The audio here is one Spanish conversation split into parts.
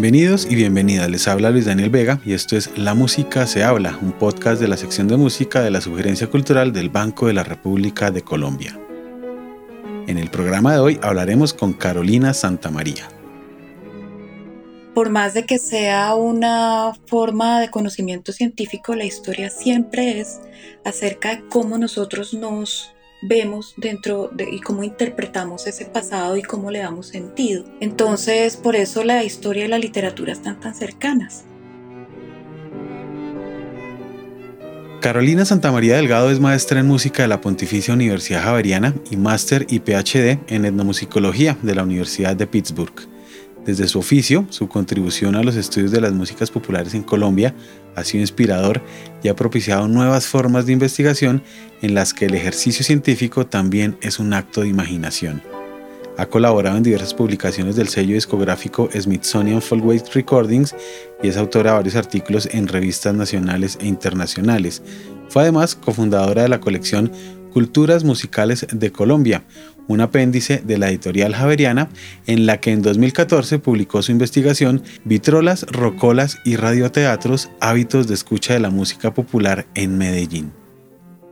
Bienvenidos y bienvenidas, les habla Luis Daniel Vega y esto es La Música se habla, un podcast de la sección de música de la Sugerencia Cultural del Banco de la República de Colombia. En el programa de hoy hablaremos con Carolina Santamaría. Por más de que sea una forma de conocimiento científico, la historia siempre es acerca de cómo nosotros nos vemos dentro de y cómo interpretamos ese pasado y cómo le damos sentido. Entonces, por eso la historia y la literatura están tan cercanas. Carolina Santamaría Delgado es maestra en música de la Pontificia Universidad Javeriana y máster y PhD en etnomusicología de la Universidad de Pittsburgh. Desde su oficio, su contribución a los estudios de las músicas populares en Colombia ha sido inspirador y ha propiciado nuevas formas de investigación en las que el ejercicio científico también es un acto de imaginación. Ha colaborado en diversas publicaciones del sello discográfico Smithsonian Folkways Recordings y es autora de varios artículos en revistas nacionales e internacionales. Fue además cofundadora de la colección Culturas Musicales de Colombia, un apéndice de la editorial Javeriana, en la que en 2014 publicó su investigación Vitrolas, Rocolas y Radioteatros, hábitos de escucha de la música popular en Medellín.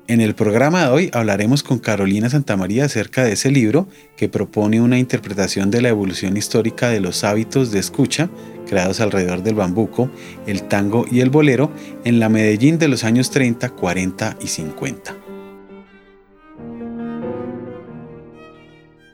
En el programa de hoy hablaremos con Carolina Santamaría acerca de ese libro que propone una interpretación de la evolución histórica de los hábitos de escucha creados alrededor del bambuco, el tango y el bolero en la Medellín de los años 30, 40 y 50.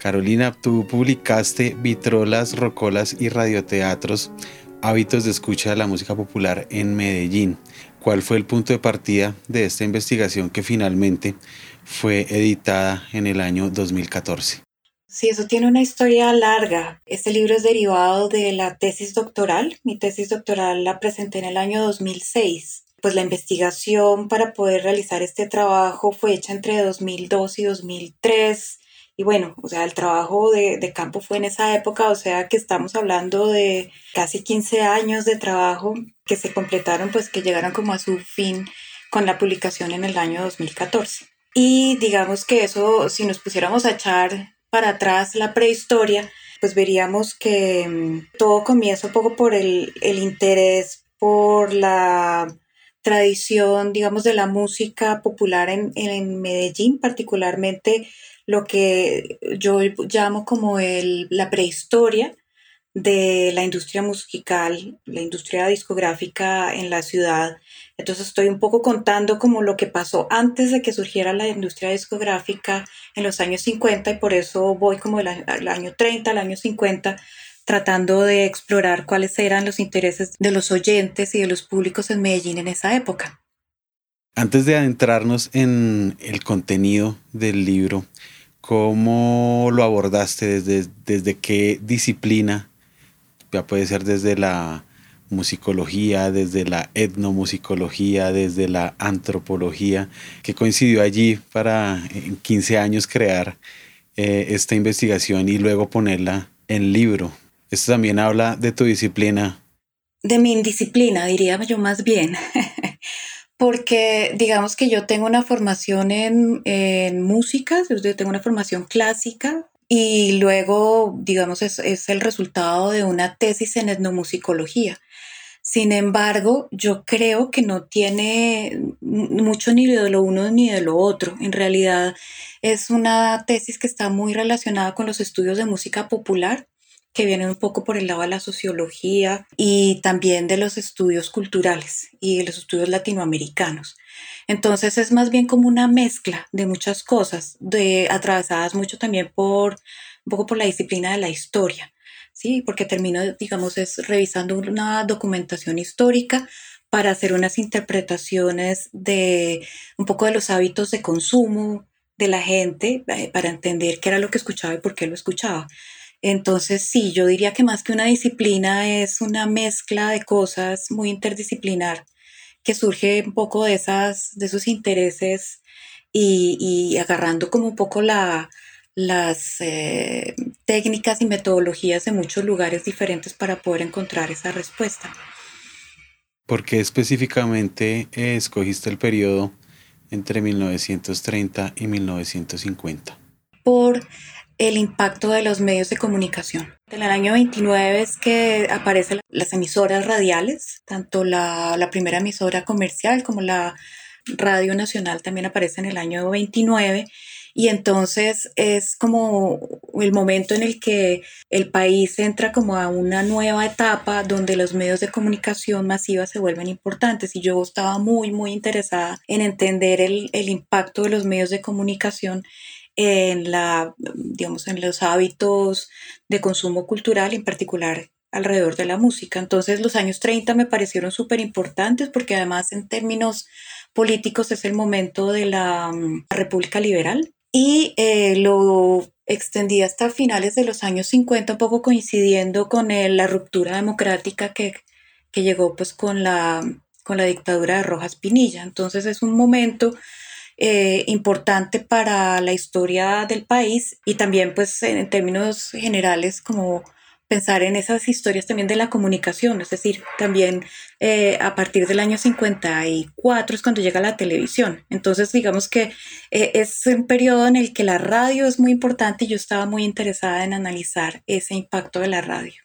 Carolina, tú publicaste Vitrolas, Rocolas y Radioteatros, hábitos de escucha de la música popular en Medellín. ¿Cuál fue el punto de partida de esta investigación que finalmente fue editada en el año 2014? Sí, eso tiene una historia larga. Este libro es derivado de la tesis doctoral. Mi tesis doctoral la presenté en el año 2006. Pues la investigación para poder realizar este trabajo fue hecha entre 2002 y 2003 y bueno, o sea, el trabajo de, de, campo fue en esa época, o sea que estamos hablando de casi 15 años de trabajo que se completaron, pues que llegaron como a su fin con la publicación en el año 2014. Y digamos que eso, si nos pusiéramos a echar para atrás la prehistoria, pues veríamos que mm, todo comienza un poco por el, el interés por la tradición, digamos, de la música popular en, en Medellín, particularmente lo que yo llamo como el, la prehistoria de la industria musical, la industria discográfica en la ciudad. Entonces estoy un poco contando como lo que pasó antes de que surgiera la industria discográfica en los años 50 y por eso voy como el, año 30, el año 50, tratando de explorar cuáles eran los intereses de los oyentes y de los públicos en Medellín en esa época. Antes de adentrarnos en el contenido del libro, ¿cómo lo abordaste? ¿Desde, desde qué disciplina? Ya puede ser desde la musicología, desde la etnomusicología, desde la antropología, que coincidió allí para en 15 años crear eh, esta investigación y luego ponerla en libro. Esto también habla de tu disciplina. De mi indisciplina, diría yo más bien. porque digamos que yo tengo una formación en, en música, yo tengo una formación clásica y luego, digamos, es, es el resultado de una tesis en etnomusicología. Sin embargo, yo creo que no tiene mucho ni de lo uno ni de lo otro. En realidad es una tesis que está muy relacionada con los estudios de música popular que vienen un poco por el lado de la sociología y también de los estudios culturales y de los estudios latinoamericanos. Entonces es más bien como una mezcla de muchas cosas, de, atravesadas mucho también por un poco por la disciplina de la historia, ¿sí? Porque termino, digamos, es revisando una documentación histórica para hacer unas interpretaciones de un poco de los hábitos de consumo de la gente, eh, para entender qué era lo que escuchaba y por qué lo escuchaba. Entonces, sí, yo diría que más que una disciplina es una mezcla de cosas muy interdisciplinar que surge un poco de, esas, de esos intereses y, agarrando como un poco la, las eh, técnicas y metodologías de muchos lugares diferentes para poder encontrar esa respuesta. ¿Por qué específicamente escogiste el periodo entre 1930 y 1950? Por el impacto de los medios de comunicación. En el año 29 es que aparecen las emisoras radiales, tanto la, primera emisora comercial como la Radio Nacional también aparece en el año 29 y entonces es como el momento en el que el país entra como a una nueva etapa donde los medios de comunicación masiva se vuelven importantes y yo estaba muy muy interesada en entender el impacto de los medios de comunicación en la digamos en los hábitos de consumo cultural en particular alrededor de la música. Entonces los años 30 me parecieron súper importantes porque además en términos políticos es el momento de la mm, República Liberal y eh, lo extendí hasta finales de los años 50, un poco coincidiendo con la ruptura democrática que, que llegó pues con la, con la dictadura de Rojas Pinilla. Entonces es un momento eh, importante para la historia del país y también pues en términos generales como pensar en esas historias también de la comunicación, es decir, también eh, a partir del año 54 es cuando llega la televisión. Entonces, digamos que eh, es un periodo en el que la radio es muy importante y yo estaba muy interesada en analizar ese impacto de la radio.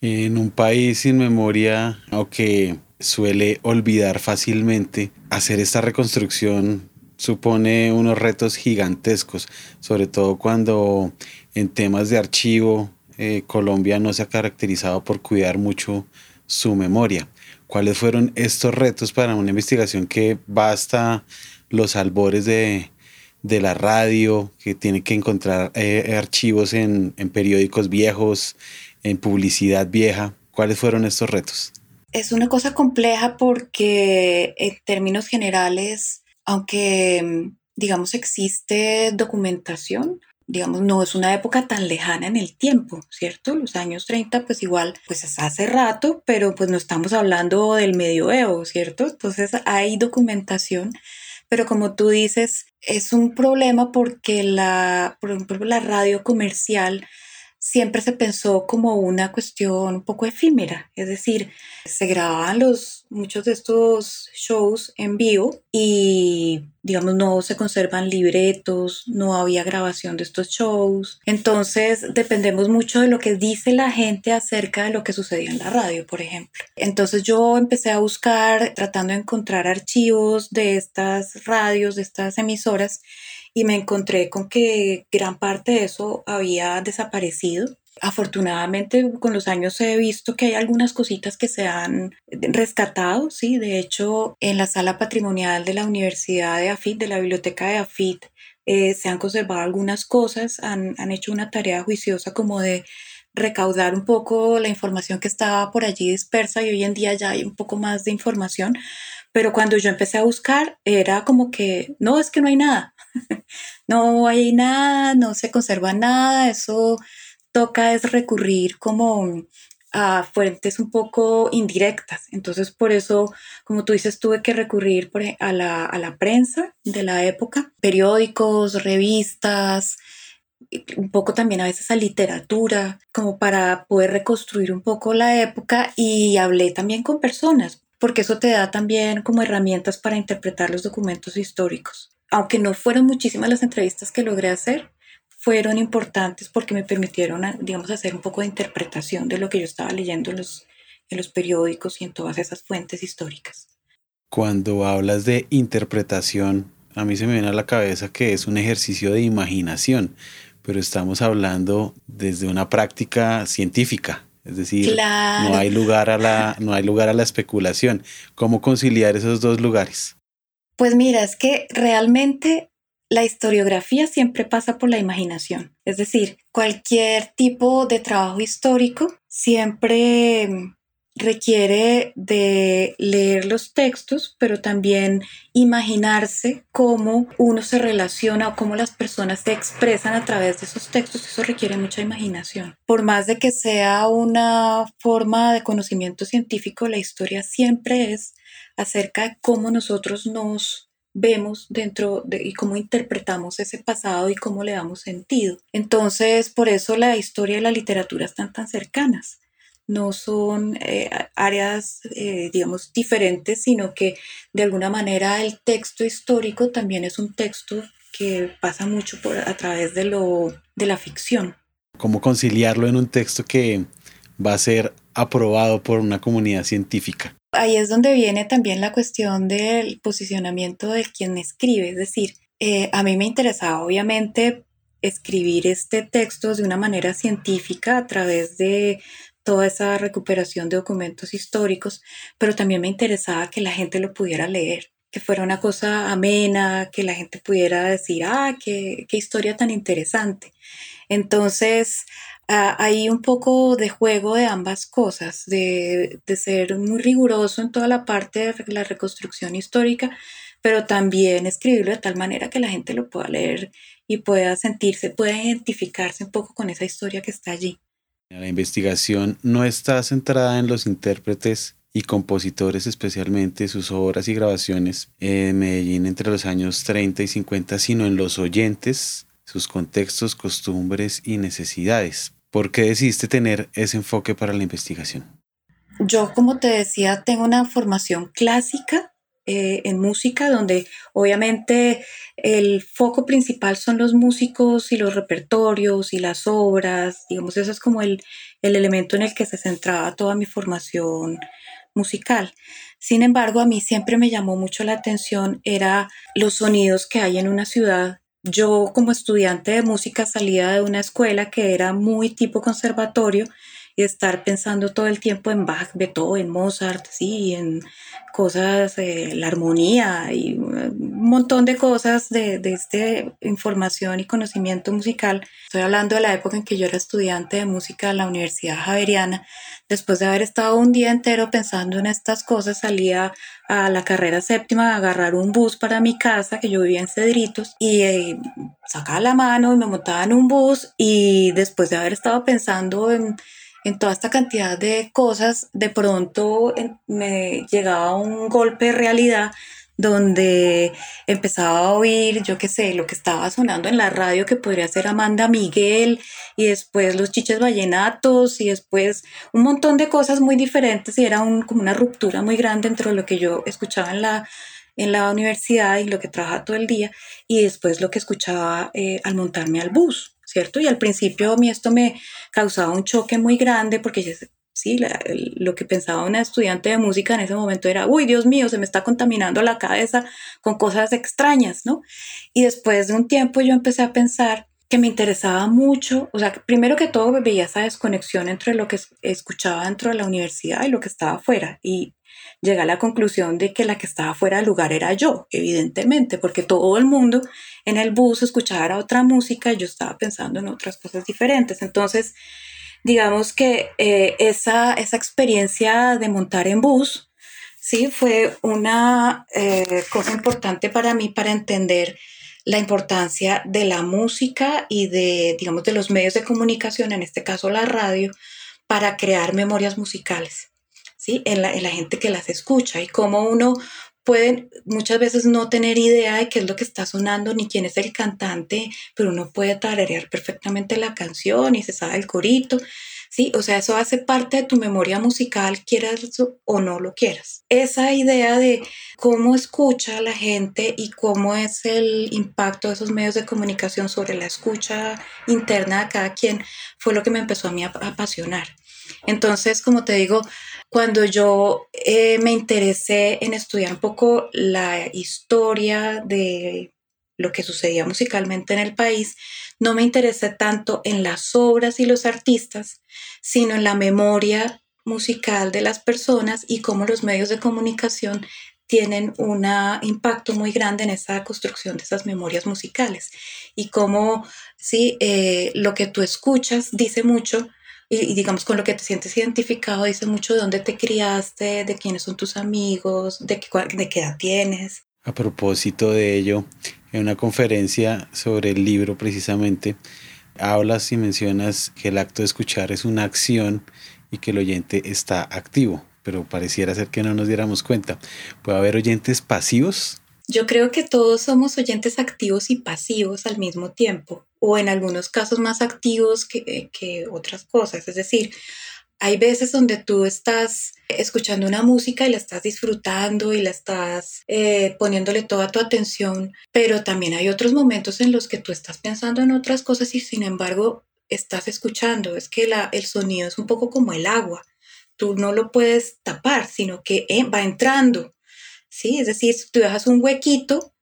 En un país sin memoria o que suele olvidar fácilmente, hacer esta reconstrucción supone unos retos gigantescos, sobre todo cuando en temas de archivo eh, Colombia no se ha caracterizado por cuidar mucho su memoria. ¿Cuáles fueron estos retos para una investigación que va hasta los albores de, la radio, que tiene que encontrar eh, archivos en, periódicos viejos, en publicidad vieja? ¿Cuáles fueron estos retos? Es una cosa compleja porque en términos generales, aunque digamos existe documentación, digamos, no es una época tan lejana en el tiempo, ¿cierto? Los años 30, pues igual, pues es hace rato, pero pues no estamos hablando del medioevo, ¿cierto? Entonces hay documentación, pero como tú dices, es un problema porque la, por ejemplo, la radio comercial siempre se pensó como una cuestión un poco efímera, es decir, se grababan los, muchos de estos shows en vivo y digamos no se conservan libretos, no había grabación de estos shows, entonces dependemos mucho de lo que dice la gente acerca de lo que sucedía en la radio, por ejemplo. Entonces yo empecé a buscar tratando de encontrar archivos de estas radios, de estas emisoras y me encontré con que gran parte de eso había desaparecido. Afortunadamente con los años he visto que hay algunas cositas que se han rescatado, sí, de hecho en la sala patrimonial de la Universidad de AFIT, de la biblioteca de AFIT, eh, se han conservado algunas cosas, han, han hecho una tarea juiciosa como de recaudar un poco la información que estaba por allí dispersa y hoy en día ya hay un poco más de información, pero cuando yo empecé a buscar era como que, no, es que no hay nada, no hay nada, no se conserva nada, eso toca es recurrir como a fuentes un poco indirectas. Entonces, por eso, como tú dices, tuve que recurrir a, la, a la prensa de la época, periódicos, revistas, un poco también a veces a literatura, como para poder reconstruir un poco la época y hablé también con personas, porque eso te da también como herramientas para interpretar los documentos históricos. Aunque no fueron muchísimas las entrevistas que logré hacer, fueron importantes porque me permitieron, digamos, hacer un poco de interpretación de lo que yo estaba leyendo en los, periódicos y en todas esas fuentes históricas. Cuando hablas de interpretación, a mí se me viene a la cabeza que es un ejercicio de imaginación, pero estamos hablando desde una práctica científica. Es decir, no, hay lugar a la, no hay lugar a la especulación. ¿Cómo conciliar esos dos lugares? Pues mira, es que realmente la historiografía siempre pasa por la imaginación. Es decir, cualquier tipo de trabajo histórico siempre requiere de leer los textos, pero también imaginarse cómo uno se relaciona o cómo las personas se expresan a través de esos textos. Eso requiere mucha imaginación. Por más de que sea una forma de conocimiento científico, la historia siempre es acerca de cómo nosotros nos vemos dentro de y cómo interpretamos ese pasado y cómo le damos sentido. Entonces, por eso la historia y la literatura están tan cercanas no son eh, áreas, eh, digamos, diferentes, sino que de alguna manera el texto histórico también es un texto que pasa mucho por, a través de, lo, de la ficción. ¿Cómo conciliarlo en un texto que va a ser aprobado por una comunidad científica? Ahí es donde viene también la cuestión del posicionamiento de quien escribe, es decir, eh, a mí me interesaba obviamente escribir este texto de una manera científica a través de toda esa recuperación de documentos históricos, pero también me interesaba que la gente lo pudiera leer, que fuera una cosa amena, que la gente pudiera decir, ah, qué, historia tan interesante. Entonces, hay un poco de juego de ambas cosas, de, de ser muy riguroso en toda la parte de la reconstrucción histórica, pero también escribirlo de tal manera que la gente lo pueda leer y pueda sentirse, pueda identificarse un poco con esa historia que está allí. La investigación no está centrada en los intérpretes y compositores, especialmente sus obras y grabaciones en Medellín entre los años 30 y 50, sino en los oyentes, sus contextos, costumbres y necesidades. ¿Por qué decidiste tener ese enfoque para la investigación? Yo, como te decía, tengo una formación clásica eh, en música, donde obviamente el foco principal son los músicos y los repertorios y las obras, digamos, eso es como el, el elemento en el que se centraba toda mi formación musical. Sin embargo, a mí siempre me llamó mucho la atención era los sonidos que hay en una ciudad. Yo como estudiante de música salía de una escuela que era muy tipo conservatorio estar pensando todo el tiempo en Bach, Beethoven, Mozart, sí, en cosas, eh, la armonía y un montón de cosas de, de esta información y conocimiento musical. Estoy hablando de la época en que yo era estudiante de música en la Universidad Javeriana. Después de haber estado un día entero pensando en estas cosas, salía a la carrera séptima a agarrar un bus para mi casa, que yo vivía en Cedritos, y eh, sacaba la mano y me montaba en un bus y después de haber estado pensando en en toda esta cantidad de cosas, de pronto me llegaba un golpe de realidad donde empezaba a oír, yo qué sé, lo que estaba sonando en la radio, que podría ser Amanda Miguel, y después los chiches vallenatos, y después un montón de cosas muy diferentes, y era un, como una ruptura muy grande entre lo que yo escuchaba en la, en la universidad y lo que trabajaba todo el día, y después lo que escuchaba eh, al montarme al bus. ¿Cierto? Y al principio a mí esto me causaba un choque muy grande porque sí, lo que pensaba una estudiante de música en ese momento era, uy, Dios mío, se me está contaminando la cabeza con cosas extrañas, ¿no? Y después de un tiempo yo empecé a pensar que me interesaba mucho, o sea, primero que todo veía esa desconexión entre lo que escuchaba dentro de la universidad y lo que estaba afuera. Y llegué a la conclusión de que la que estaba fuera del lugar era yo, evidentemente, porque todo el mundo en el bus escuchaba otra música y yo estaba pensando en otras cosas diferentes. Entonces, digamos que eh, esa, esa experiencia de montar en bus, sí, fue una eh, cosa importante para mí para entender la importancia de la música y de, digamos, de los medios de comunicación, en este caso la radio, para crear memorias musicales. ¿Sí? En la, gente que las escucha y cómo uno puede muchas veces no tener idea de qué es lo que está sonando ni quién es el cantante, pero uno puede tararear perfectamente la canción y se sabe el corito. Sí, o sea, eso hace parte de tu memoria musical, quieras o no lo quieras. Esa idea de cómo escucha la gente y cómo es el impacto de esos medios de comunicación sobre la escucha interna de cada quien fue lo que me empezó a mí a apasionar. Entonces, como te digo, cuando yo eh, me interesé en estudiar un poco la historia de lo que sucedía musicalmente en el país, no me interesé tanto en las obras y los artistas, sino en la memoria musical de las personas y cómo los medios de comunicación tienen un impacto muy grande en esa construcción de esas memorias musicales. Y cómo sí, eh, lo que tú escuchas dice mucho y, digamos con lo que te sientes identificado dice mucho de dónde te criaste, de quiénes son tus amigos, de qué, de qué edad tienes. A propósito de ello, en una conferencia sobre el libro precisamente, hablas y mencionas que el acto de escuchar es una acción y que el oyente está activo, pero pareciera ser que no nos diéramos cuenta. ¿Puede haber oyentes pasivos? Yo creo que todos somos oyentes activos y pasivos al mismo tiempo, o en algunos casos más activos que, que otras cosas. Es decir, hay veces donde tú estás escuchando una música y la estás disfrutando y la estás eh, poniéndole toda tu atención, pero también hay otros momentos en los que tú estás pensando en otras cosas y sin embargo estás escuchando. Es que la, el sonido es un poco como el agua. Tú no lo puedes tapar, sino que eh, va entrando. ¿sí? Es decir, tú dejas un huequito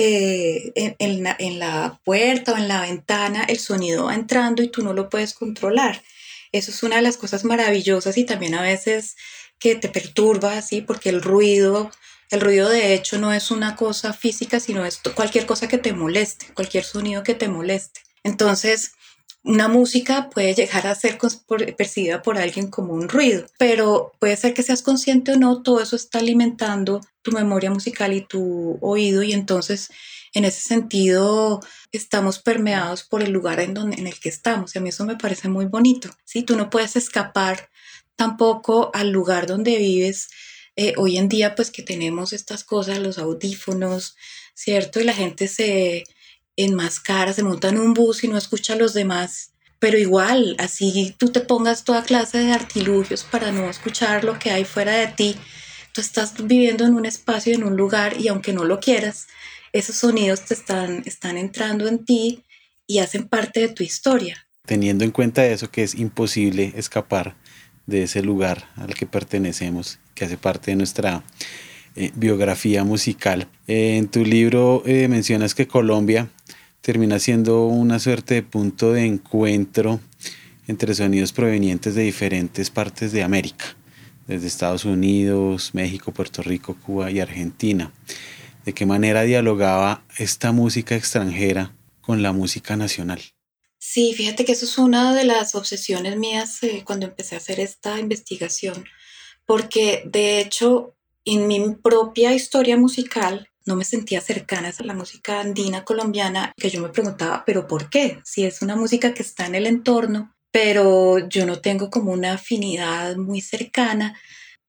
eh, en, la, en la puerta o en la ventana, el sonido va entrando y tú no lo puedes controlar. Eso es una de las cosas maravillosas y también a veces que te perturba, ¿sí? Porque el ruido, el ruido de hecho no es una cosa física, sino es cualquier cosa que te moleste, cualquier sonido que te moleste. Entonces, una música puede llegar a ser percibida por alguien como un ruido, pero puede ser que seas consciente o no, todo eso está alimentando tu memoria musical y tu oído y entonces en ese sentido estamos permeados por el lugar en, donde, en el que estamos. Y a mí eso me parece muy bonito. ¿sí? Tú no puedes escapar tampoco al lugar donde vives. Eh, hoy en día, pues que tenemos estas cosas, los audífonos, ¿cierto? Y la gente se enmascara, se monta en un bus y no escucha a los demás. Pero igual, así tú te pongas toda clase de artilugios para no escuchar lo que hay fuera de ti. Tú estás viviendo en un espacio, en un lugar, y aunque no lo quieras, esos sonidos te están, están entrando en ti y hacen parte de tu historia. Teniendo en cuenta eso, que es imposible escapar de ese lugar al que pertenecemos, que hace parte de nuestra eh, biografía musical. Eh, en tu libro eh, mencionas que Colombia termina siendo una suerte de punto de encuentro entre sonidos provenientes de diferentes partes de América, desde Estados Unidos, México, Puerto Rico, Cuba y Argentina de qué manera dialogaba esta música extranjera con la música nacional. Sí, fíjate que eso es una de las obsesiones mías cuando empecé a hacer esta investigación, porque de hecho en mi propia historia musical no me sentía cercana a la música andina colombiana, que yo me preguntaba, pero ¿por qué? Si es una música que está en el entorno, pero yo no tengo como una afinidad muy cercana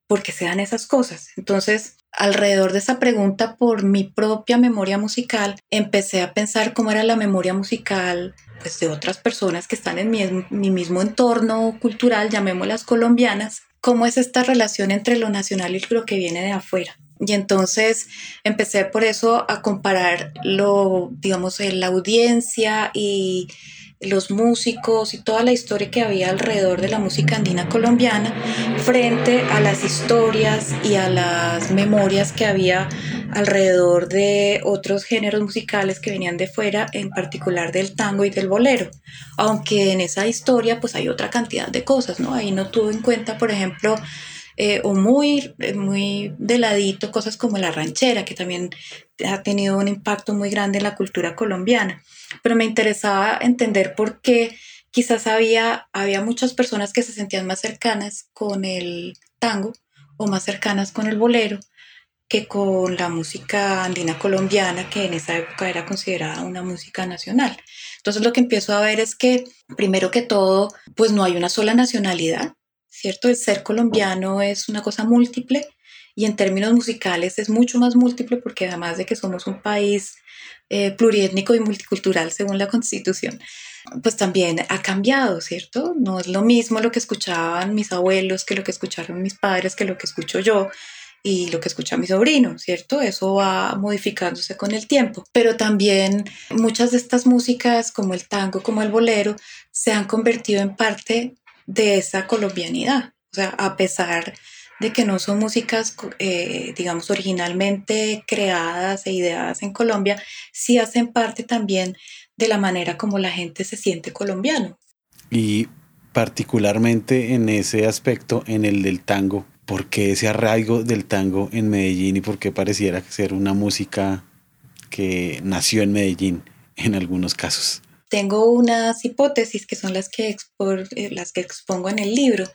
porque se dan esas cosas. Entonces, alrededor de esa pregunta por mi propia memoria musical, empecé a pensar cómo era la memoria musical pues, de otras personas que están en mi, mi mismo entorno cultural, llamémoslas colombianas, cómo es esta relación entre lo nacional y lo que viene de afuera. Y entonces empecé por eso a comparar lo, digamos, la audiencia y los músicos y toda la historia que había alrededor de la música andina colombiana frente a las historias y a las memorias que había alrededor de otros géneros musicales que venían de fuera, en particular del tango y del bolero. Aunque en esa historia pues hay otra cantidad de cosas, ¿no? Ahí no tuvo en cuenta, por ejemplo, eh, o muy, eh, muy de ladito cosas como la ranchera, que también ha tenido un impacto muy grande en la cultura colombiana. Pero me interesaba entender por qué quizás había, había muchas personas que se sentían más cercanas con el tango o más cercanas con el bolero que con la música andina colombiana, que en esa época era considerada una música nacional. Entonces lo que empiezo a ver es que, primero que todo, pues no hay una sola nacionalidad, ¿cierto? El ser colombiano es una cosa múltiple y en términos musicales es mucho más múltiple porque además de que somos un país eh, y multicultural según la constitución, pues también ha cambiado, ¿cierto? No es lo mismo lo que escuchaban mis abuelos que lo que escucharon mis padres, que lo que escucho yo y lo que escucha mi sobrino, ¿cierto? Eso va modificándose con el tiempo. Pero también muchas de estas músicas, como el tango, como el bolero, se han convertido en parte de esa colombianidad. O sea, a pesar de que no son músicas, eh, digamos, originalmente creadas e ideadas en Colombia, sí hacen parte también de la manera como la gente se siente colombiano. Y particularmente en ese aspecto, en el del tango, ¿por qué ese arraigo del tango en Medellín y por qué pareciera ser una música que nació en Medellín en algunos casos? tengo unas hipótesis que son las que, eh, las que expongo en el libro.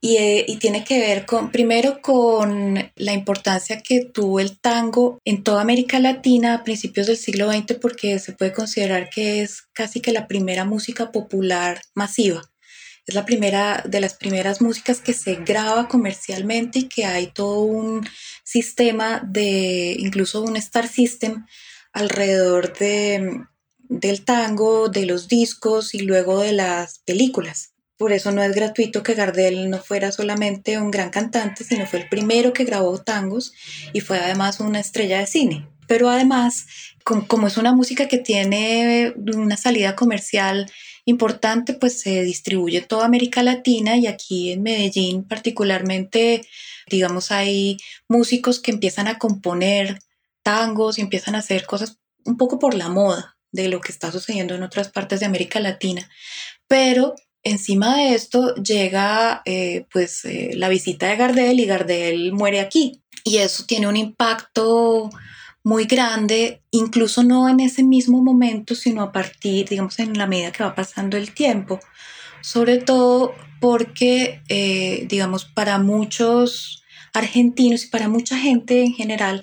Eh, y, tiene que ver con, primero, con la importancia que tuvo el tango en toda América Latina a principios del siglo XX, porque se puede considerar que es casi que la primera música popular masiva. Es la primera de las primeras músicas que se graba comercialmente y que hay todo un sistema de, incluso un star system alrededor de, del tango, de los discos y luego de las películas. por eso no es gratuito que Gardel no fuera solamente un gran cantante, sino fue el primero que grabó tangos y fue además una estrella de cine. Pero además, como, es una música que tiene una salida comercial importante, pues se distribuye toda América Latina y aquí en Medellín particularmente, digamos, hay músicos que empiezan a componer tangos y empiezan a hacer cosas un poco por la moda de lo que está sucediendo en otras partes de América Latina. Pero encima de esto llega eh, pues eh, la visita de Gardel y Gardel muere aquí. Y eso tiene un impacto muy grande, incluso no en ese mismo momento, sino a partir, digamos, en la medida que va pasando el tiempo. Sobre todo porque, eh, digamos, para muchos argentinos y para mucha gente en general,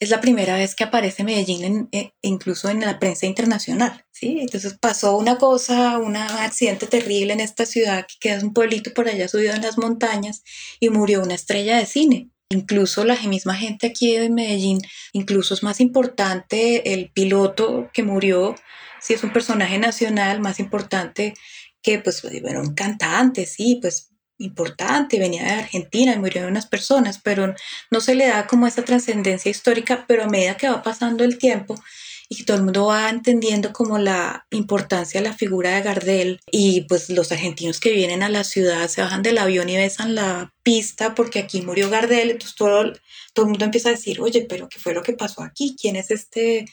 es la primera vez que aparece Medellín eh, incluso en la prensa internacional, ¿sí? Entonces pasó una cosa, un accidente terrible en esta ciudad, que es un pueblito por allá subido en las montañas, y murió una estrella de cine. Incluso la misma gente aquí en Medellín, incluso es más importante el piloto que murió, si es un personaje nacional, más importante que, pues, bueno, un cantante, sí, pues importante, venía de Argentina y murieron unas personas, pero no se le da como esa trascendencia histórica, pero a medida que va pasando el tiempo y todo el mundo va entendiendo como la importancia de la figura de Gardel y pues los argentinos que vienen a la ciudad se bajan del avión y besan la pista porque aquí murió Gardel, entonces todo, todo el mundo empieza a decir, oye, pero ¿qué fue lo que pasó aquí? ¿Quién es este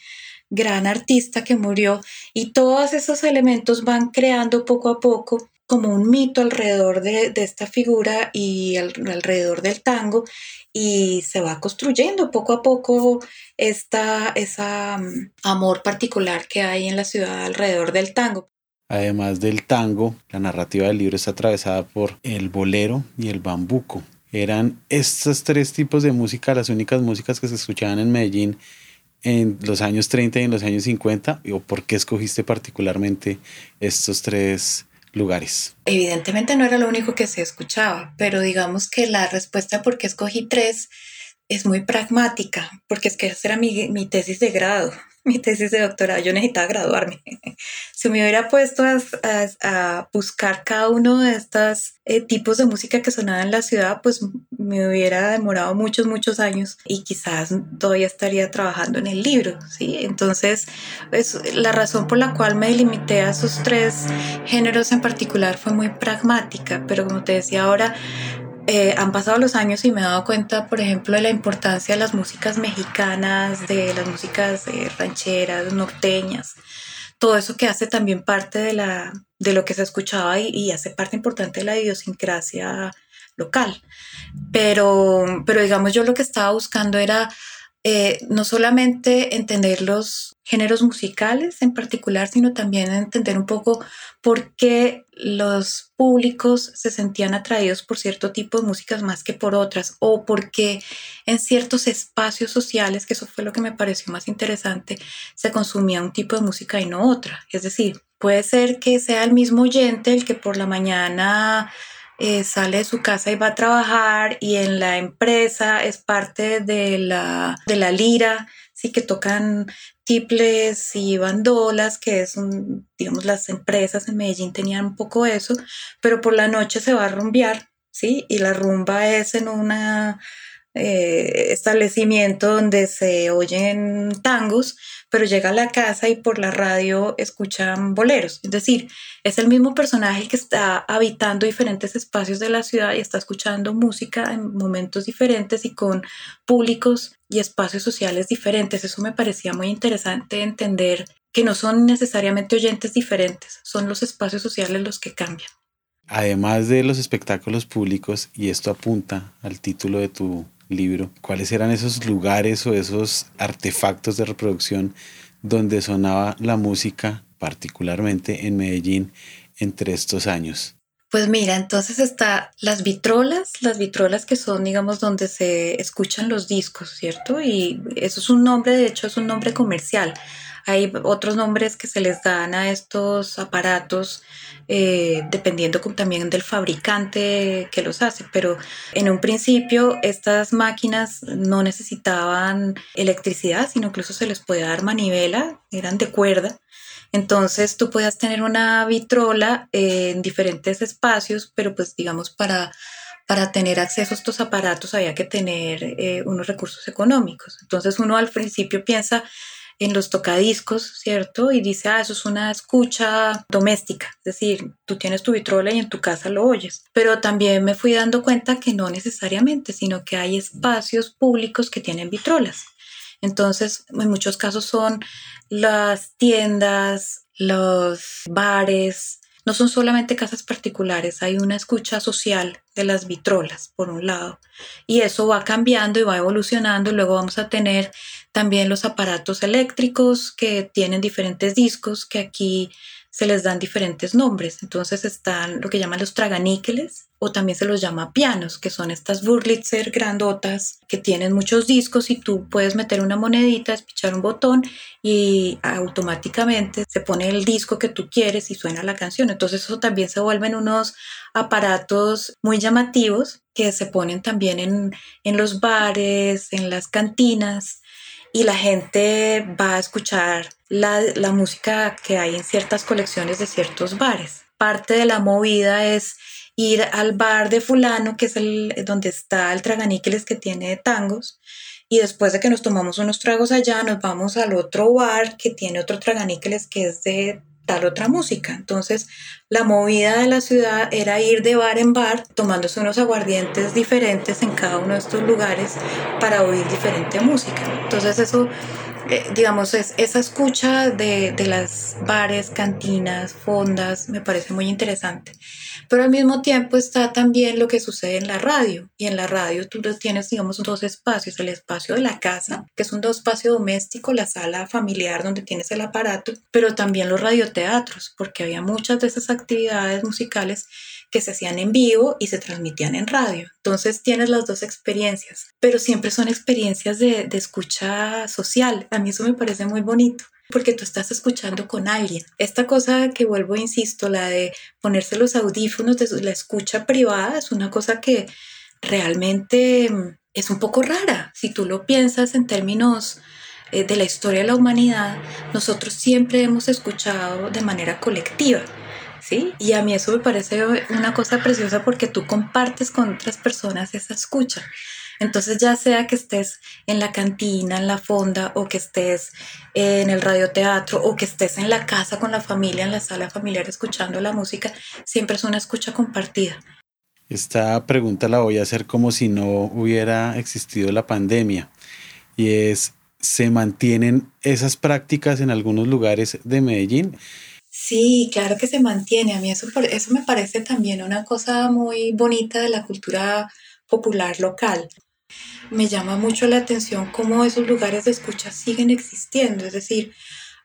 gran artista que murió? Y todos esos elementos van creando poco a poco como un mito alrededor de, esta figura y alrededor del tango y se va construyendo poco a poco esta, esa mm, amor particular que hay en la ciudad alrededor del tango. Además del tango, la narrativa del libro está atravesada por el bolero y el bambuco. Eran estos tres tipos de música las únicas músicas que se escuchaban en Medellín en los años 30 y en los años 50. ¿O por qué escogiste particularmente estos tres lugares. Evidentemente no era lo único que se escuchaba, pero digamos que la respuesta por qué escogí tres es muy pragmática, porque es que esa era mi, mi tesis de grado mi tesis de doctorado, yo necesitaba graduarme. si me hubiera puesto a, buscar cada uno de estos eh, tipos de música que sonaba en la ciudad, pues me hubiera demorado muchos, muchos años y quizás todavía estaría trabajando en el libro, ¿sí? Entonces, es, la razón por la cual me limité a esos tres géneros en particular fue muy pragmática, pero como te decía ahora, eh, han pasado los años y me he dado cuenta, por ejemplo, de la importancia de las músicas mexicanas, de las músicas eh, rancheras, norteñas, todo eso que hace también parte de, la, de lo que se escuchaba y, y hace parte importante de la idiosincrasia local. Pero, pero digamos, yo lo que estaba buscando era eh, no solamente entender los géneros musicales en particular, sino también entender un poco por qué los públicos se sentían atraídos por cierto tipo de músicas más que por otras, o por qué en ciertos espacios sociales, que eso fue lo que me pareció más interesante, se consumía un tipo de música y no otra. Es decir, puede ser que sea el mismo oyente el que por la mañana eh, sale de su casa y va a trabajar y en la empresa es parte de la, de la lira, sí que tocan tiples y bandolas, que es un, digamos, las empresas en Medellín tenían un poco eso, pero por la noche se va a rumbear, ¿sí? Y la rumba es en una eh, establecimiento donde se oyen tangos, pero llega a la casa y por la radio escuchan boleros. Es decir, es el mismo personaje que está habitando diferentes espacios de la ciudad y está escuchando música en momentos diferentes y con públicos y espacios sociales diferentes. Eso me parecía muy interesante entender que no son necesariamente oyentes diferentes, son los espacios sociales los que cambian. Además de los espectáculos públicos, y esto apunta al título de tu libro, ¿cuáles eran esos lugares o esos artefactos de reproducción donde sonaba la música, particularmente en Medellín, entre estos años? Pues mira, entonces está las vitrolas, las vitrolas que son, digamos, donde se escuchan los discos, ¿cierto? Y eso es un nombre, de hecho, es un nombre comercial. Hay otros nombres que se les dan a estos aparatos eh, dependiendo también del fabricante que los hace, pero en un principio estas máquinas no necesitaban electricidad, sino incluso se les podía dar manivela, eran de cuerda. Entonces tú podías tener una vitrola en diferentes espacios, pero pues digamos para para tener acceso a estos aparatos había que tener eh, unos recursos económicos. Entonces uno al principio piensa en los tocadiscos, ¿cierto? Y dice, ah, eso es una escucha doméstica, es decir, tú tienes tu vitrola y en tu casa lo oyes. Pero también me fui dando cuenta que no necesariamente, sino que hay espacios públicos que tienen vitrolas. Entonces, en muchos casos son las tiendas, los bares, no son solamente casas particulares, hay una escucha social de las vitrolas, por un lado, y eso va cambiando y va evolucionando. Luego vamos a tener también los aparatos eléctricos que tienen diferentes discos, que aquí se les dan diferentes nombres. Entonces están lo que llaman los traganíqueles o también se los llama pianos, que son estas Burlitzer grandotas que tienen muchos discos y tú puedes meter una monedita, espichar un botón y automáticamente se pone el disco que tú quieres y suena la canción. Entonces eso también se vuelven unos aparatos muy llamativos que se ponen también en, en los bares, en las cantinas y la gente va a escuchar la, la, música que hay en ciertas colecciones de ciertos bares. Parte de la movida es ir al bar de fulano, que es el donde está el traganíqueles que tiene tangos, y después de que nos tomamos unos tragos allá, nos vamos al otro bar que tiene otro traganíqueles que es de tal otra música. Entonces, la movida de la ciudad era ir de bar en bar, tomándose unos aguardientes diferentes en cada uno de estos lugares para oír diferente música. Entonces, eso, eh, digamos, es, esa escucha de, de las bares, cantinas, fondas, me parece muy interesante. Pero al mismo tiempo está también lo que sucede en la radio. Y en la radio tú tienes, digamos, dos espacios. El espacio de la casa, que es un espacio doméstico, la sala familiar donde tienes el aparato, pero también los radioteatros, porque había muchas de esas actividades musicales que se hacían en vivo y se transmitían en radio. Entonces tienes las dos experiencias, pero siempre son experiencias de, de escucha social. A mí eso me parece muy bonito porque tú estás escuchando con alguien. Esta cosa que vuelvo, insisto, la de ponerse los audífonos de la escucha privada es una cosa que realmente mm, es un poco rara. Si tú lo piensas en términos eh, de la historia de la humanidad, nosotros siempre hemos escuchado de manera colectiva. ¿Sí? Y a mí eso me parece una cosa preciosa porque tú compartes con otras personas esa escucha. Entonces, ya sea que estés en la cantina, en la fonda, o que estés en el radioteatro, o que estés en la casa con la familia, en la sala familiar escuchando la música, siempre es una escucha compartida. Esta pregunta la voy a hacer como si no hubiera existido la pandemia. Y es, ¿se mantienen esas prácticas en algunos lugares de Medellín? Sí, claro que se mantiene. A mí eso, eso me parece también una cosa muy bonita de la cultura popular local me llama mucho la atención cómo esos lugares de escucha siguen existiendo. Es decir,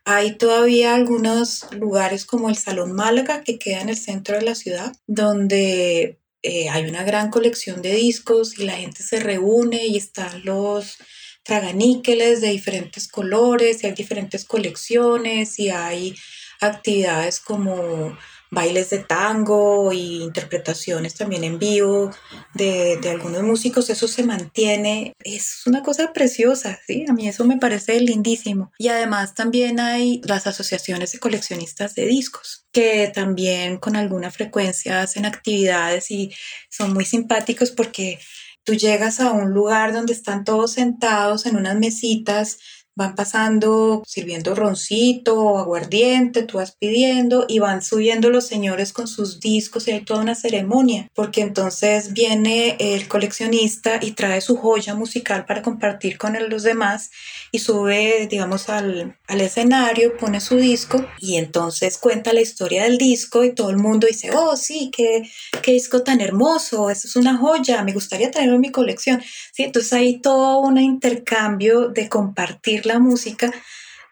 hay todavía algunos lugares como el Salón Málaga que queda en el centro de la ciudad, donde eh, hay una gran colección de discos y la gente se reúne y están los traganíqueles de diferentes colores y hay diferentes colecciones y hay actividades como bailes de tango y interpretaciones también en vivo de, de, algunos músicos, eso se mantiene. Es una cosa preciosa, ¿sí? A mí eso me parece lindísimo. Y además también hay las asociaciones de coleccionistas de discos que también con alguna frecuencia hacen actividades y son muy simpáticos porque tú llegas a un lugar donde están todos sentados en unas mesitas van pasando sirviendo roncito o aguardiente, tú vas pidiendo y van subiendo los señores con sus discos y hay toda una ceremonia, porque entonces viene el coleccionista y trae su joya musical para compartir con los demás y sube, digamos, al, al escenario, pone su disco y entonces cuenta la historia del disco y todo el mundo dice, oh sí, qué, qué disco tan hermoso, esto es una joya, me gustaría tenerlo en mi colección. Sí, entonces hay todo un intercambio de compartir la música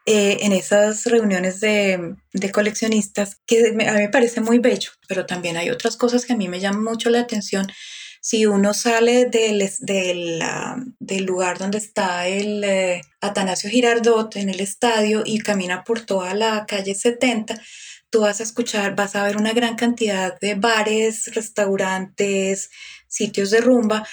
eh, en esas reuniones de, de, coleccionistas que a mí me parece muy bello, pero también hay otras cosas que a mí me llaman mucho la atención, si uno sale del, del, del lugar donde está el eh, Atanasio Girardot en el estadio y camina por toda la calle 70, tú vas a escuchar, vas a ver una gran cantidad de bares, restaurantes, sitios de rumba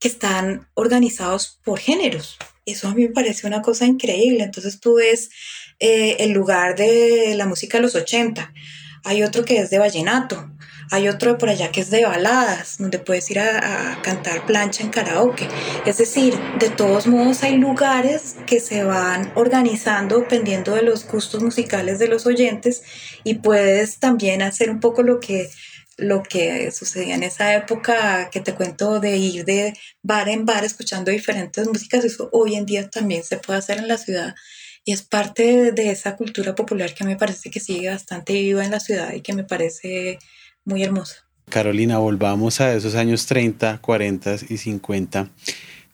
que están organizados por géneros. Eso a mí me parece una cosa increíble. Entonces tú ves eh, el lugar de la música de los 80, hay otro que es de vallenato, hay otro por allá que es de baladas, donde puedes ir a, a, cantar plancha en karaoke. Es decir, de todos modos hay lugares que se van organizando dependiendo de los gustos musicales de los oyentes y puedes también hacer un poco lo que lo que sucedía en esa época que te cuento de ir de bar en bar escuchando diferentes músicas, eso hoy en día también se puede hacer en la ciudad y es parte de esa cultura popular que me parece que sigue bastante viva en la ciudad y que me parece muy hermosa. Carolina, volvamos a esos años 30, 40 y 50.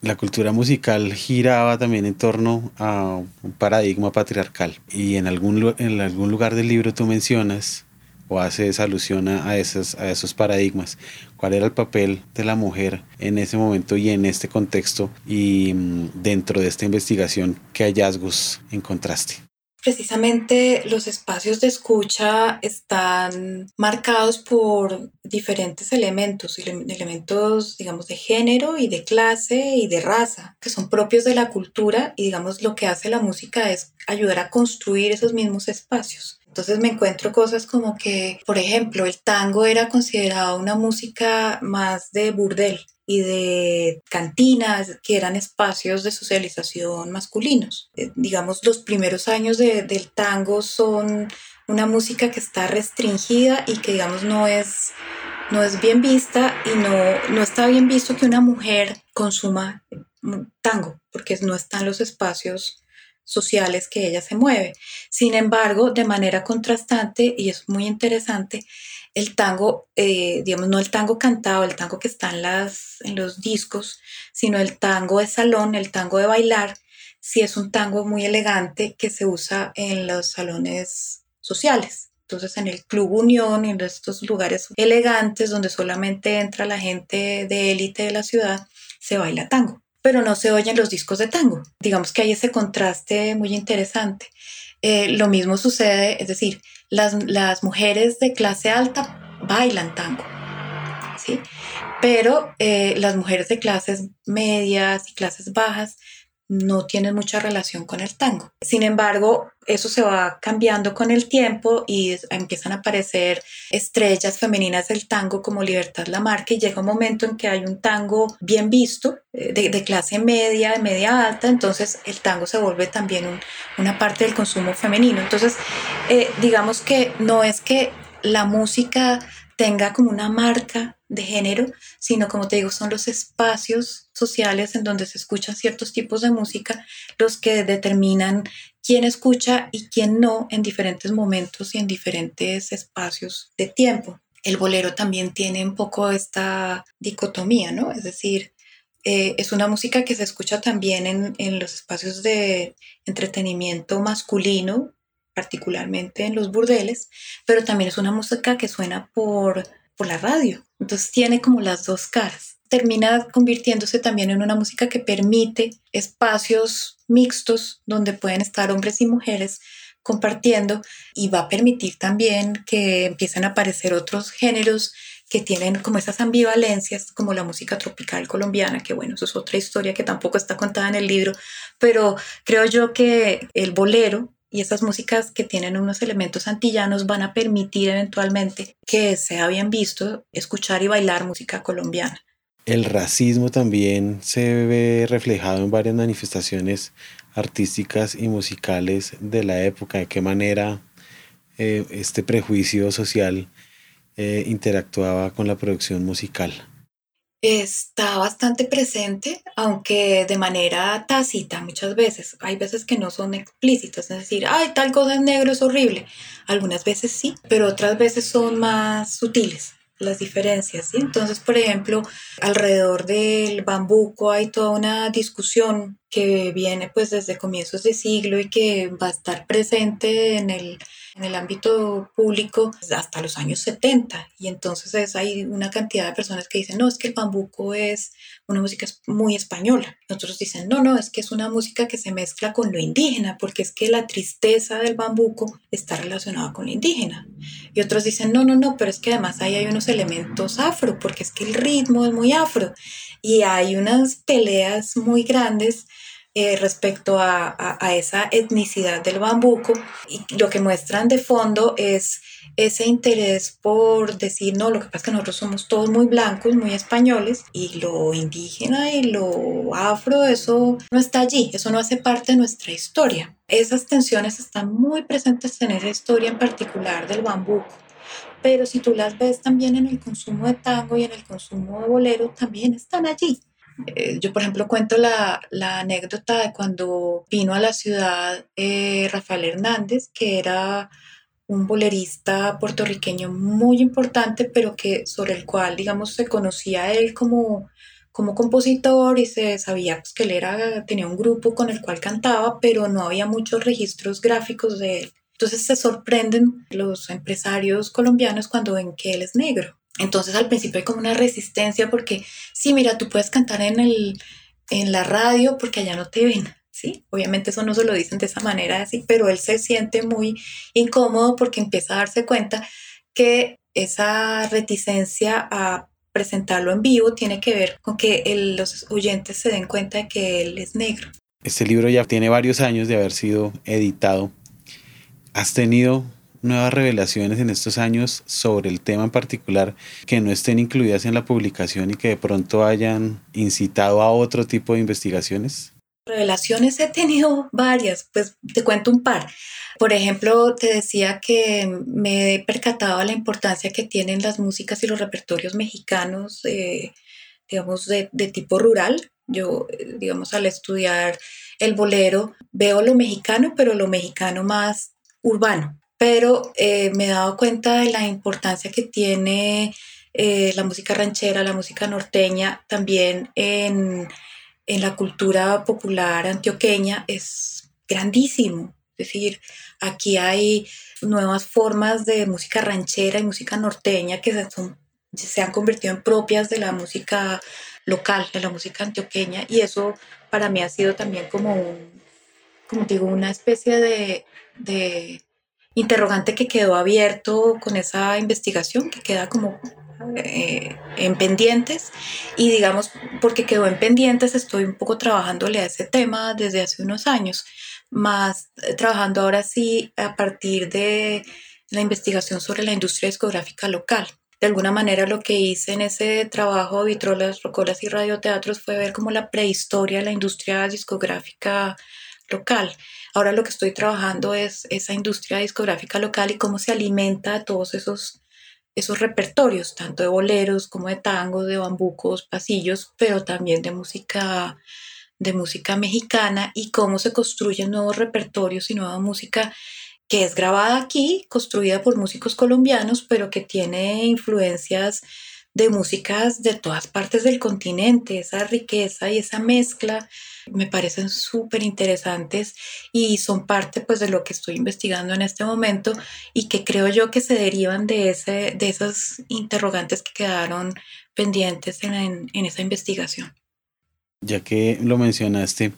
La cultura musical giraba también en torno a un paradigma patriarcal y en algún, en algún lugar del libro tú mencionas o haces alusión a a esos paradigmas. ¿Cuál era el papel de la mujer en ese momento y en este contexto y mm, dentro de esta investigación qué hallazgos encontraste? Precisamente los espacios de escucha están marcados por diferentes elementos, elementos, digamos, de género y de clase y de raza, que son propios de la cultura y, digamos, lo que hace la música es ayudar a construir esos mismos espacios. Entonces me encuentro cosas como que, por ejemplo, el tango era considerado una música más de burdel y de cantinas, que eran espacios de socialización masculinos. Eh, digamos, los primeros años del tango son una música que está restringida y que, digamos, no es, no es bien vista y no, no está bien visto que una mujer consuma tango, porque no están los espacios sociales que ella se mueve. Sin embargo, de manera contrastante, y es muy interesante, el tango, eh, digamos, no el tango cantado, el tango que está en, las, en los discos, sino el tango de salón, el tango de bailar, sí es un tango muy elegante que se usa en los salones sociales. Entonces en el Club Unión y en estos lugares elegantes donde solamente entra la gente de élite de la ciudad, se baila tango pero no se oyen los discos de tango. Digamos que hay ese contraste muy interesante. Eh, lo mismo sucede, es decir, las, las, mujeres de clase alta bailan tango, ¿sí? Pero eh, las mujeres de clases medias y clases bajas no tienen mucha relación con el tango. Sin embargo, eso se va cambiando con el tiempo y empiezan a aparecer estrellas femeninas del tango como Libertad Lamarque y llega un momento en que hay un tango bien visto, eh, de, clase media, de media alta, entonces el tango se vuelve también una parte del consumo femenino. Entonces, eh, digamos que no es que la música tenga como una marca de género, sino como te digo, son los espacios sociales en donde se escuchan ciertos tipos de música los que determinan quién escucha y quién no en diferentes momentos y en diferentes espacios de tiempo. El bolero también tiene un poco esta dicotomía, ¿no? Es decir, eh, es una música que se escucha también en, en los espacios de entretenimiento masculino, particularmente en los burdeles, pero también es una música que suena por, por la radio. Entonces tiene como las dos caras. Termina convirtiéndose también en una música que permite espacios mixtos donde pueden estar hombres y mujeres compartiendo y va a permitir también que empiecen a aparecer otros géneros que tienen como esas ambivalencias, como la música tropical colombiana, que bueno, eso es otra historia que tampoco está contada en el libro, pero creo yo que el bolero y esas músicas que tienen unos elementos antillanos van a permitir eventualmente que sea bien visto escuchar y bailar música colombiana. El racismo también se ve reflejado en varias manifestaciones artísticas y musicales de la época, de qué manera eh, este prejuicio social eh, interactuaba con la producción musical está bastante presente, aunque de manera tácita muchas veces. Hay veces que no son explícitas, es decir, ay, tal cosa en negro es horrible. Algunas veces sí, pero otras veces son más sutiles las diferencias. ¿sí? Entonces, por ejemplo, alrededor del bambuco hay toda una discusión que viene pues desde comienzos de siglo y que va a estar presente en el, en el ámbito público hasta los años 70. Y entonces es, hay una cantidad de personas que dicen, no, es que el bambuco es una música muy española. Otros dicen, no, no, es que es una música que se mezcla con lo indígena, porque es que la tristeza del bambuco está relacionada con lo indígena. Y otros dicen, no, no, no, pero es que además ahí hay unos elementos afro, porque es que el ritmo es muy afro. Y hay unas peleas muy grandes eh, respecto a, esa etnicidad del bambuco y lo que muestran de fondo es ese interés por decir, no, lo que pasa es que nosotros somos todos muy blancos, muy españoles y lo indígena y lo afro, eso no está allí, eso no hace parte de nuestra historia. Esas tensiones están muy presentes en esa historia en particular del bambuco pero si tú las ves también en el consumo de tango y en el consumo de bolero, también están allí. Eh, yo, por ejemplo, cuento la, la, anécdota de cuando vino a la ciudad eh, Rafael Hernández, que era un bolerista puertorriqueño muy importante, pero que sobre el cual, digamos, se conocía él como, como compositor y se sabía pues, que él era, tenía un grupo con el cual cantaba, pero no había muchos registros gráficos de él. Entonces se sorprenden los empresarios colombianos cuando ven que él es negro. Entonces al principio hay como una resistencia porque, sí, mira, tú puedes cantar en, el, en la radio porque allá no te ven, ¿sí? Obviamente eso no se lo dicen de esa manera así, pero él se siente muy incómodo porque empieza a darse cuenta que esa reticencia a presentarlo en vivo tiene que ver con que los oyentes se den cuenta de que él es negro. Este libro ya tiene varios años de haber sido editado. ¿Has tenido nuevas revelaciones en estos años sobre el tema en particular que no estén incluidas en la publicación y que de pronto hayan incitado a otro tipo de investigaciones? Revelaciones he tenido varias, pues te cuento un par. Por ejemplo, te decía que me he percatado la importancia que tienen las músicas y los repertorios mexicanos, eh, digamos, de, tipo rural. Yo, digamos, al estudiar el bolero, veo lo mexicano, pero lo mexicano más urbano pero eh, me he dado cuenta de la importancia que tiene eh, la música ranchera, la música norteña, también en, en, la cultura popular antioqueña, es grandísimo. Es decir, aquí hay nuevas formas de música ranchera y música norteña que se, han convertido en propias de la música local, de la música antioqueña, y eso para mí ha sido también como un, como digo, una especie de, de interrogante que quedó abierto con esa investigación, que queda como eh, en pendientes y digamos porque quedó en pendientes estoy un poco trabajándole a ese tema desde hace unos años, más eh, trabajando ahora sí a partir de la investigación sobre la industria discográfica local. De alguna manera lo que hice en ese trabajo Vitrolas, Rocolas y Radioteatros fue ver como la prehistoria de la industria discográfica local. Ahora lo que estoy trabajando es esa industria discográfica local y cómo se alimenta de todos esos, esos repertorios, tanto de boleros como de tangos, de bambucos, pasillos, pero también de música de música mexicana y cómo se construyen nuevos repertorios y nueva música que es grabada aquí, construida por músicos colombianos, pero que tiene influencias de músicas de todas partes del continente, esa riqueza y esa mezcla me parecen súper interesantes y son parte pues de lo que estoy investigando en este momento y que creo yo que se derivan de, ese, de esas interrogantes que quedaron pendientes en, en esa investigación. Ya que lo mencionaste,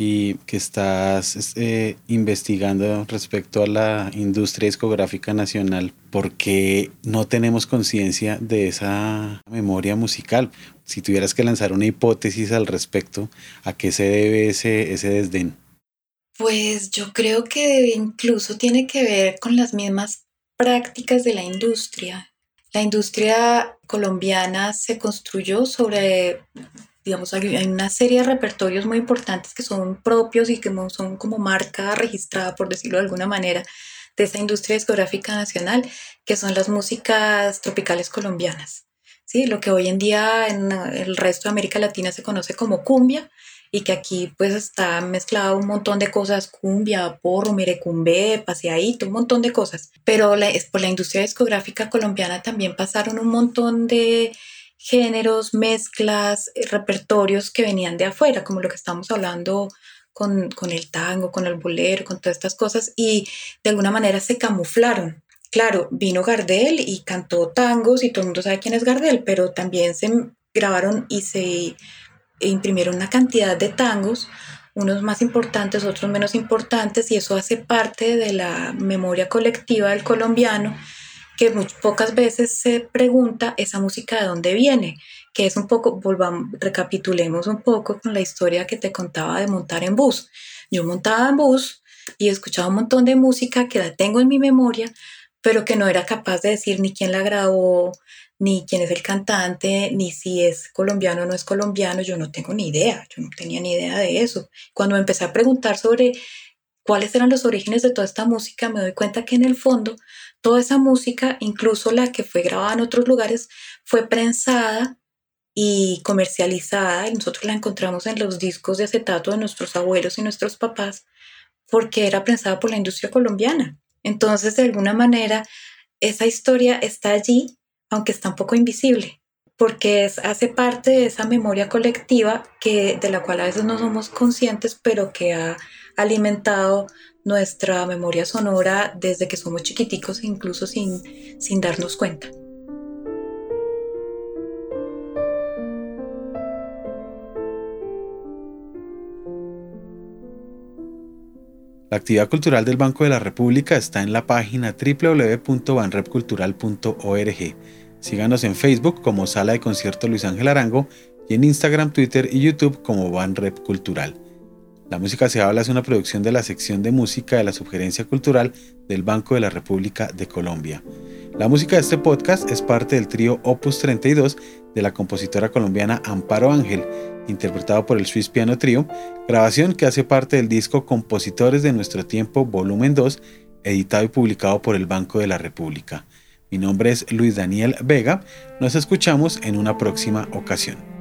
y que estás eh, investigando respecto a la industria discográfica nacional, ¿por qué no tenemos conciencia de esa memoria musical? Si tuvieras que lanzar una hipótesis al respecto, ¿a qué se debe ese, ese desdén? Pues yo creo que incluso tiene que ver con las mismas prácticas de la industria. La industria colombiana se construyó sobre digamos, hay, una serie de repertorios muy importantes que son propios y que son como marca registrada, por decirlo de alguna manera, de esa industria discográfica nacional, que son las músicas tropicales colombianas. ¿sí? Lo que hoy en día en el resto de América Latina se conoce como cumbia y que aquí pues está mezclado un montón de cosas, cumbia, porro, mirecumbe, paseadito, un montón de cosas. Pero la, por la industria discográfica colombiana también pasaron un montón de géneros, mezclas, eh, repertorios que venían de afuera, como lo que estamos hablando con, con, el tango, con el bolero, con todas estas cosas, y de alguna manera se camuflaron. Claro, vino Gardel y cantó tangos y todo el mundo sabe quién es Gardel, pero también se grabaron y se imprimieron una cantidad de tangos, unos más importantes, otros menos importantes, y eso hace parte de la memoria colectiva del colombiano que pocas veces se pregunta esa música de dónde viene, que es un poco, volvamos, recapitulemos un poco con la historia que te contaba de montar en bus. Yo montaba en bus y escuchaba un montón de música que la tengo en mi memoria, pero que no era capaz de decir ni quién la grabó, ni quién es el cantante, ni si es colombiano o no es colombiano, yo no tengo ni idea, yo no tenía ni idea de eso. Cuando me empecé a preguntar sobre cuáles eran los orígenes de toda esta música, me doy cuenta que en el fondo toda esa música, incluso la que fue grabada en otros lugares, fue prensada y comercializada y nosotros la encontramos en los discos de acetato de nuestros abuelos y nuestros papás porque era prensada por la industria colombiana. Entonces, de alguna manera, esa historia está allí, aunque está un poco invisible, porque es, hace parte de esa memoria colectiva que, de la cual a veces no somos conscientes, pero que ha alimentado nuestra memoria sonora desde que somos chiquiticos, incluso sin, sin darnos cuenta. La actividad cultural del Banco de la República está en la página www.banrepcultural.org. Síganos en Facebook como Sala de Concierto Luis Ángel Arango y en Instagram, Twitter y YouTube como Banrep Cultural. La música se habla es una producción de la sección de música de la Sugerencia Cultural del Banco de la República de Colombia. La música de este podcast es parte del trío Opus 32 de la compositora colombiana Amparo Ángel, interpretado por el Swiss Piano Trio, grabación que hace parte del disco Compositores de Nuestro Tiempo, volumen 2, editado y publicado por el Banco de la República. Mi nombre es Luis Daniel Vega, nos escuchamos en una próxima ocasión.